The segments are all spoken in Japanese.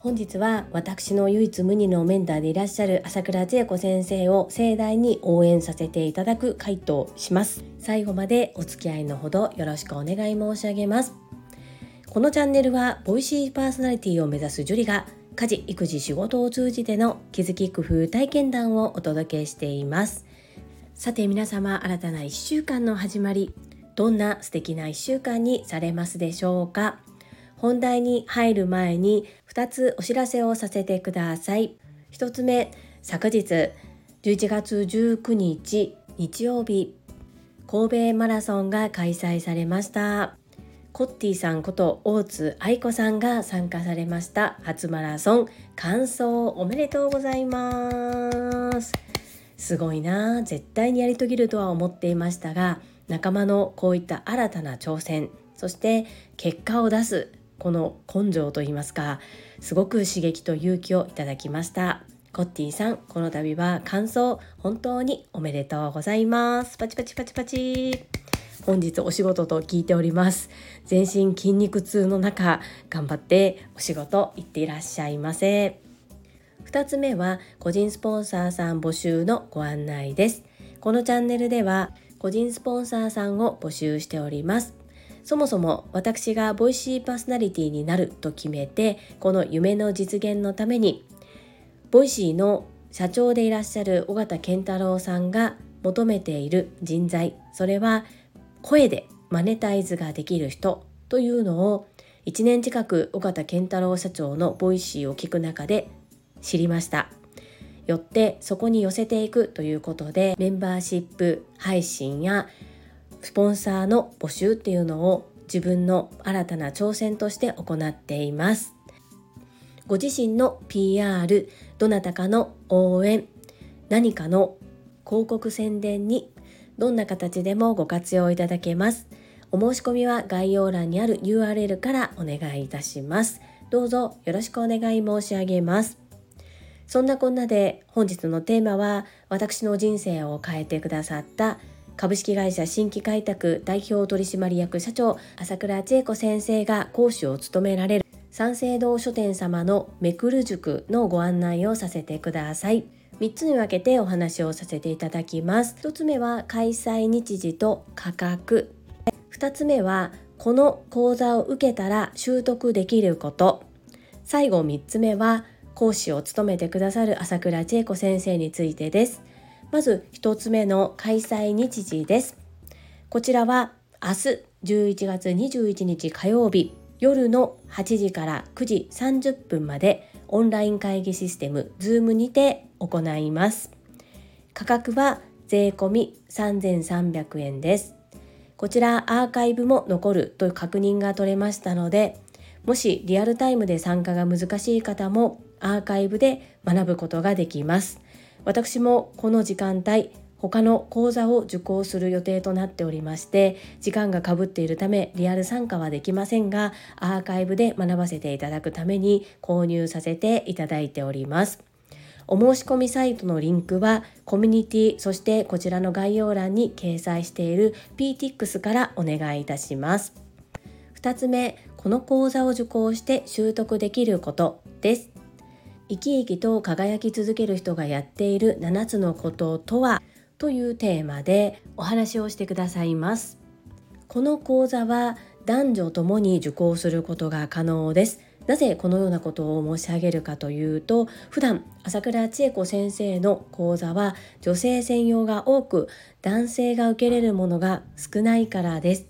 本日は私の唯一無二のメンターでいらっしゃる朝倉千恵子先生を盛大に応援させていただく回答します。最後までお付き合いのほどよろしくお願い申し上げます。このチャンネルはボイシーパーソナリティを目指すジュリが家事育児仕事を通じての気づき工夫体験談をお届けしています。さて皆様新たな1週間の始まり。どんな素敵な1週間にされますでしょうか？本題に入る前に2つお知らせをさせてください。1つ目昨日11月19日日曜日神戸マラソンが開催されました。コッティさんこと大津愛子さんが参加されました。初マラソン完走おめでとうございます。すごいな絶対にやり遂げるとは思っていましたが仲間のこういった新たな挑戦そして結果を出すこの根性といいますかすごく刺激と勇気をいただきました。コッティさんこの度は感想本当におめでとうございます。パチパチパチパチ。本日お仕事と聞いております。全身筋肉痛の中頑張ってお仕事行っていらっしゃいませ。2つ目は個人スポンサーさん募集のご案内です。このチャンネルでは個人スポンサーさんを募集しております。そもそも私が Voicy パーソナリティになると決めてこの夢の実現のために Voicy の社長でいらっしゃる緒方憲太郎さんが求めている人材それは声でマネタイズができる人というのを1年近く緒方憲太郎社長の Voicy を聞く中で知りました。よってそこに寄せていくということでメンバーシップ配信やスポンサーの募集っていうのを自分の新たな挑戦として行っています。ご自身の PR、どなたかの応援、何かの広告宣伝にどんな形でもご活用いただけます。お申し込みは概要欄にある URL からお願いいたします。どうぞよろしくお願い申し上げます。そんなこんなで本日のテーマは私の人生を変えてくださった株式会社新規開拓代表取締役社長朝倉千恵子先生が講師を務められる三省堂書店様のめくる塾のご案内をさせてください3つに分けてお話をさせていただきます1つ目は開催日時と価格2つ目はこの講座を受けたら習得できること最後3つ目は講師を務めてくださる朝倉千恵子先生についてですまず1つ目の開催日時です。こちらは明日11月21日火曜日夜の8時から9時30分までオンライン会議システム Zoom にて行います。価格は税込3300円です。こちらアーカイブも残るという確認が取れましたので、もしリアルタイムで参加が難しい方もアーカイブで学ぶことができます。私もこの時間帯他の講座を受講する予定となっておりまして時間がかぶっているためリアル参加はできませんがアーカイブで学ばせていただくために購入させていただいております。お申し込みサイトのリンクはコミュニティそしてこちらの概要欄に掲載している PTX からお願いいたします。2つ目この講座を受講して習得できることです。生き生きと輝き続ける人がやっている7つのこととは？というテーマでお話をしてくださいます。この講座は男女ともに受講することが可能です。なぜこのようなことを申し上げるかというと普段朝倉千恵子先生の講座は女性専用が多く男性が受けれるものが少ないからです。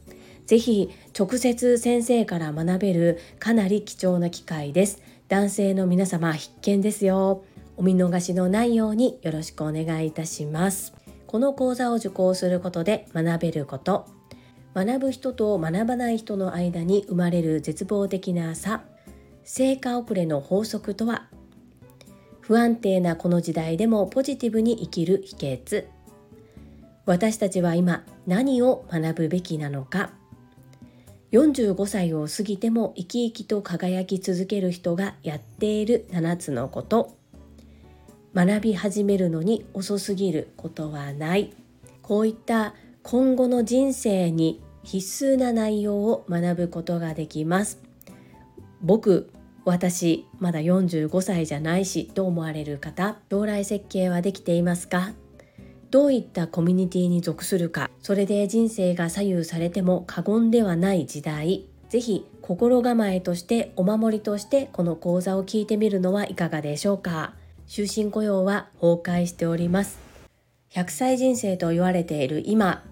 ぜひ直接先生から学べるかなり貴重な機会です。男性の皆様必見ですよ。お見逃しのないようによろしくお願いいたします。この講座を受講することで学べること。学ぶ人と学ばない人の間に生まれる絶望的な差。成果遅れの法則とは。不安定なこの時代でもポジティブに生きる秘訣。私たちは今何を学ぶべきなのか。45歳を過ぎても生き生きと輝き続ける人がやっている7つのこと。学び始めるのに遅すぎることはない。こういった今後の人生に必須な内容を学ぶことができます。僕私まだ45歳じゃないしと思われる方将来設計はできていますか？どういったコミュニティに属するかそれで人生が左右されても過言ではない時代。ぜひ心構えとしてお守りとしてこの講座を聞いてみるのはいかがでしょうか。終身雇用は崩壊しております。100歳人生と言われている今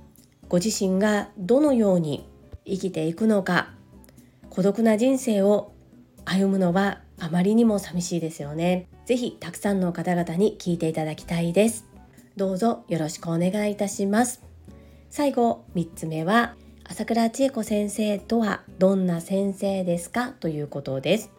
ご自身がどのように生きていくのか孤独な人生を歩むのはあまりにも寂しいですよね。ぜひたくさんの方々に聞いていただきたいです。どうぞよろしくお願いいたします。最後3つ目は朝倉千恵子先生とはどんな先生ですかということです。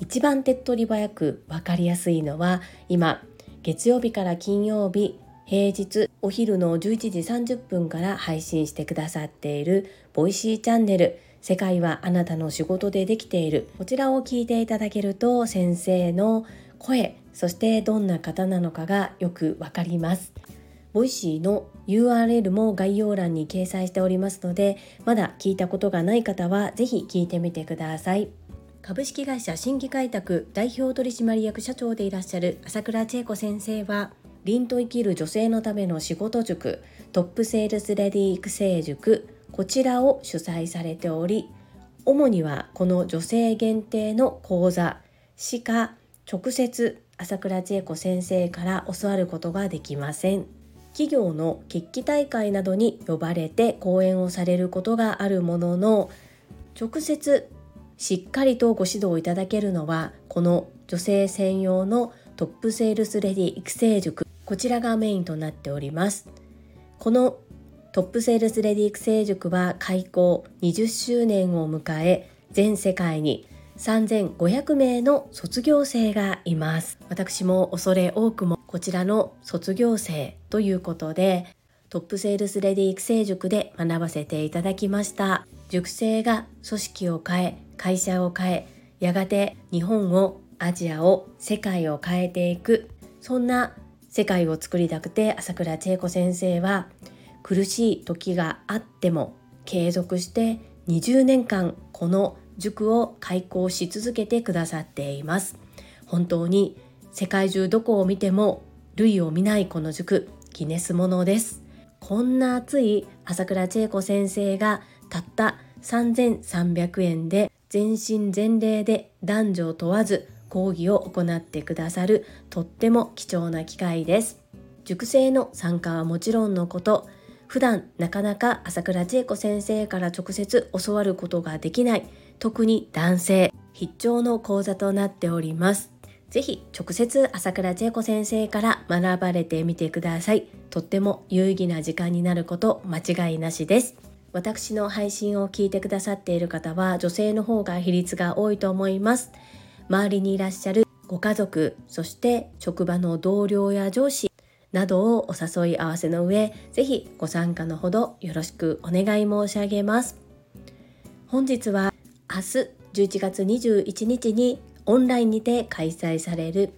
一番手っ取り早く分かりやすいのは今月曜日から金曜日平日お昼の11時30分から配信してくださっている Voicy チャンネル世界はあなたの仕事でできている。こちらを聞いていただけると先生の声そしてどんな方なのかがよくわかります。 Voicy の URL も概要欄に掲載しておりますのでまだ聞いたことがない方は是非聞いてみてください。株式会社新規開拓代表取締役社長でいらっしゃる朝倉千恵子先生は凛と生きる女性のための仕事塾トップセールスレディ育成塾こちらを主催されており主にはこの女性限定の講座しか直接朝倉千恵子先生から教わることができません。企業の決起大会などに呼ばれて講演をされることがあるものの直接しっかりとご指導いただけるのはこの女性専用のトップセールスレディ育成塾。こちらがメインとなっております。このトップセールスレディ育成塾は開校20周年を迎え全世界に3500名の卒業生がいます。私も恐れ多くもこちらの卒業生ということでトップセールスレディ育成塾で学ばせていただきました。塾生が組織を変え会社を変えやがて日本をアジアを世界を変えていく。そんな世界を作りたくて朝倉千恵子先生は苦しい時があっても継続して20年間この塾を開講し続けてくださっています。本当に世界中どこを見ても類を見ないこの塾ギネスものです。こんな熱い朝倉千恵子先生がたった3300円で全身全霊で男女問わず講義を行ってくださるとっても貴重な機会です。塾生の参加はもちろんのこと普段なかなか朝倉千恵子先生から直接教わることができない特に男性必聴の講座となっております。ぜひ直接朝倉千恵子先生から学ばれてみてください。とっても有意義な時間になること間違いなしです。私の配信を聞いてくださっている方は女性の方が比率が多いと思います。周りにいらっしゃるご家族そして職場の同僚や上司などをお誘い合わせの上ぜひご参加のほどよろしくお願い申し上げます。本日は明日11月21日にオンラインにて開催される。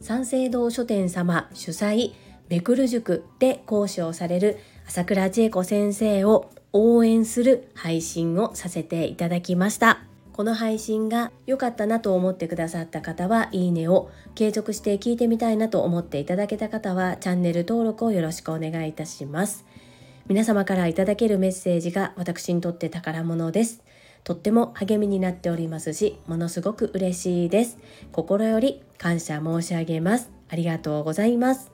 三省堂書店様主催めくる塾で講師をされる朝倉千恵子先生を応援する配信をさせていただきました。この配信が良かったなと思ってくださった方はいいねを継続して聞いてみたいなと思っていただけた方はチャンネル登録をよろしくお願いいたします。皆様からいただけるメッセージが私にとって宝物です。とっても励みになっておりますしものすごく嬉しいです。心より感謝申し上げます。ありがとうございます。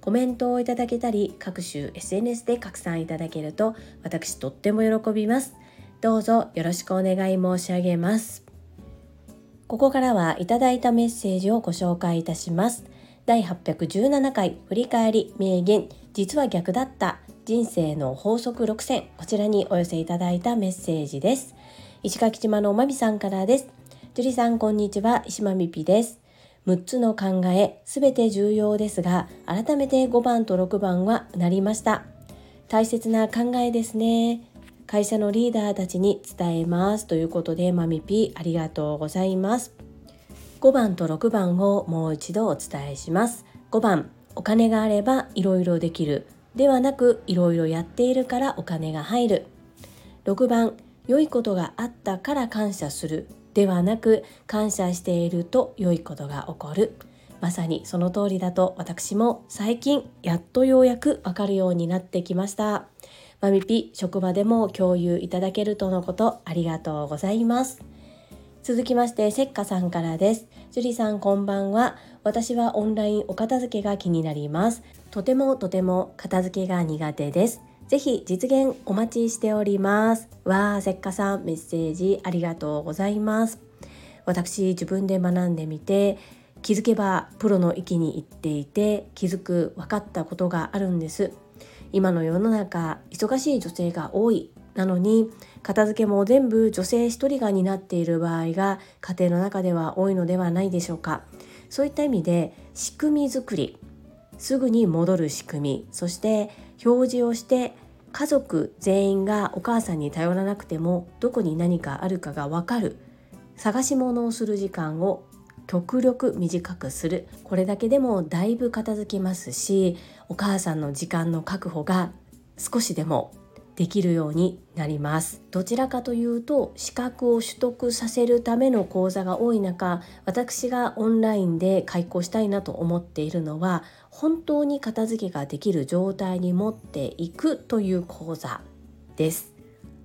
コメントをいただけたり各種 SNS で拡散いただけると私とっても喜びます。どうぞよろしくお願い申し上げます。ここからはいただいたメッセージをご紹介いたします。第817回振り返り名言。実は逆だった人生の法則6選。こちらにお寄せいただいたメッセージです。石垣島のまみさんからです。樹里さんこんにちは。石間みぴです。6つの考えすべて重要ですが改めて5番と6番はなりました。大切な考えですね。会社のリーダーたちに伝えます。ということでマミピありがとうございます。5番と6番をもう一度お伝えします。5番お金があればいろいろできる。ではなくいろいろやっているからお金が入る。6番良いことがあったから感謝するではなく感謝していると良いことが起こる。まさにその通りだと私も最近やっとようやくわかるようになってきました。マミピ職場でも共有いただけるとのことありがとうございます。続きましてせっかさんからです。樹里さんこんばんは。私はオンラインお片付けが気になります。とてもとても片付けが苦手です。ぜひ実現お待ちしております。わあせっかさんメッセージありがとうございます。私自分で学んでみて気づけばプロの域に行っていて気づく分かったことがあるんです。今の世の中忙しい女性が多い。なのに片付けも全部女性一人が担っている場合が家庭の中では多いのではないでしょうか。そういった意味で仕組み作り。すぐに戻る仕組みそして表示をして家族全員がお母さんに頼らなくてもどこに何かあるかが分かる探し物をする時間を極力短くする。これだけでもだいぶ片付きますしお母さんの時間の確保が少しでもできるようになります。どちらかというと資格を取得させるための講座が多い中私がオンラインで開講したいなと思っているのは本当に片付けができる状態に持っていくという講座です。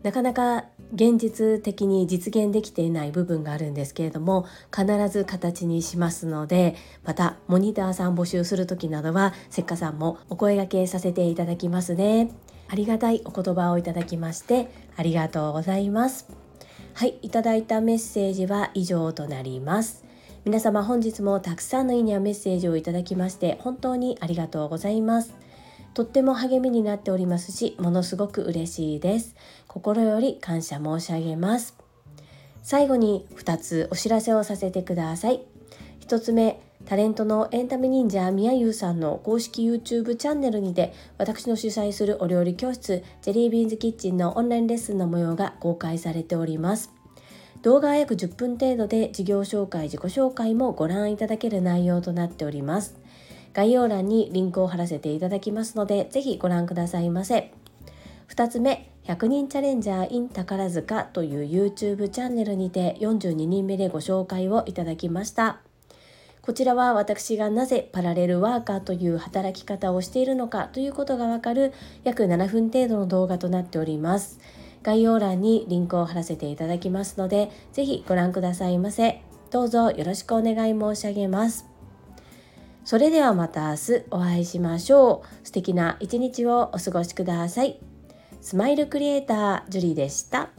なかなか現実的に実現できていない部分があるんですけれども必ず形にしますのでまたモニターさん募集する時などはせっかさんもお声がけさせていただきますね。ありがたいお言葉をいただきましてありがとうございます。はいいただいたメッセージは以上となります。皆様本日もたくさんのいいねやメッセージをいただきまして本当にありがとうございます。とっても励みになっておりますしものすごく嬉しいです。心より感謝申し上げます。最後に2つお知らせをさせてください。1つ目タレントのエンタメ忍者みやゆうさんの公式 YouTube チャンネルにて私の主催するお料理教室ジェリービーンズキッチンのオンラインレッスンの模様が公開されております。動画は約10分程度で事業紹介自己紹介もご覧いただける内容となっております。概要欄にリンクを貼らせていただきますのでぜひご覧くださいませ。2つ目100人チャレンジャー in 宝塚という YouTube チャンネルにて42人目でご紹介をいただきました。こちらは私がなぜパラレルワーカーという働き方をしているのかということがわかる約7分程度の動画となっております。概要欄にリンクを貼らせていただきますので、ぜひご覧くださいませ。どうぞよろしくお願い申し上げます。それではまた明日お会いしましょう。素敵な一日をお過ごしください。スマイルクリエイター、ジュリーでした。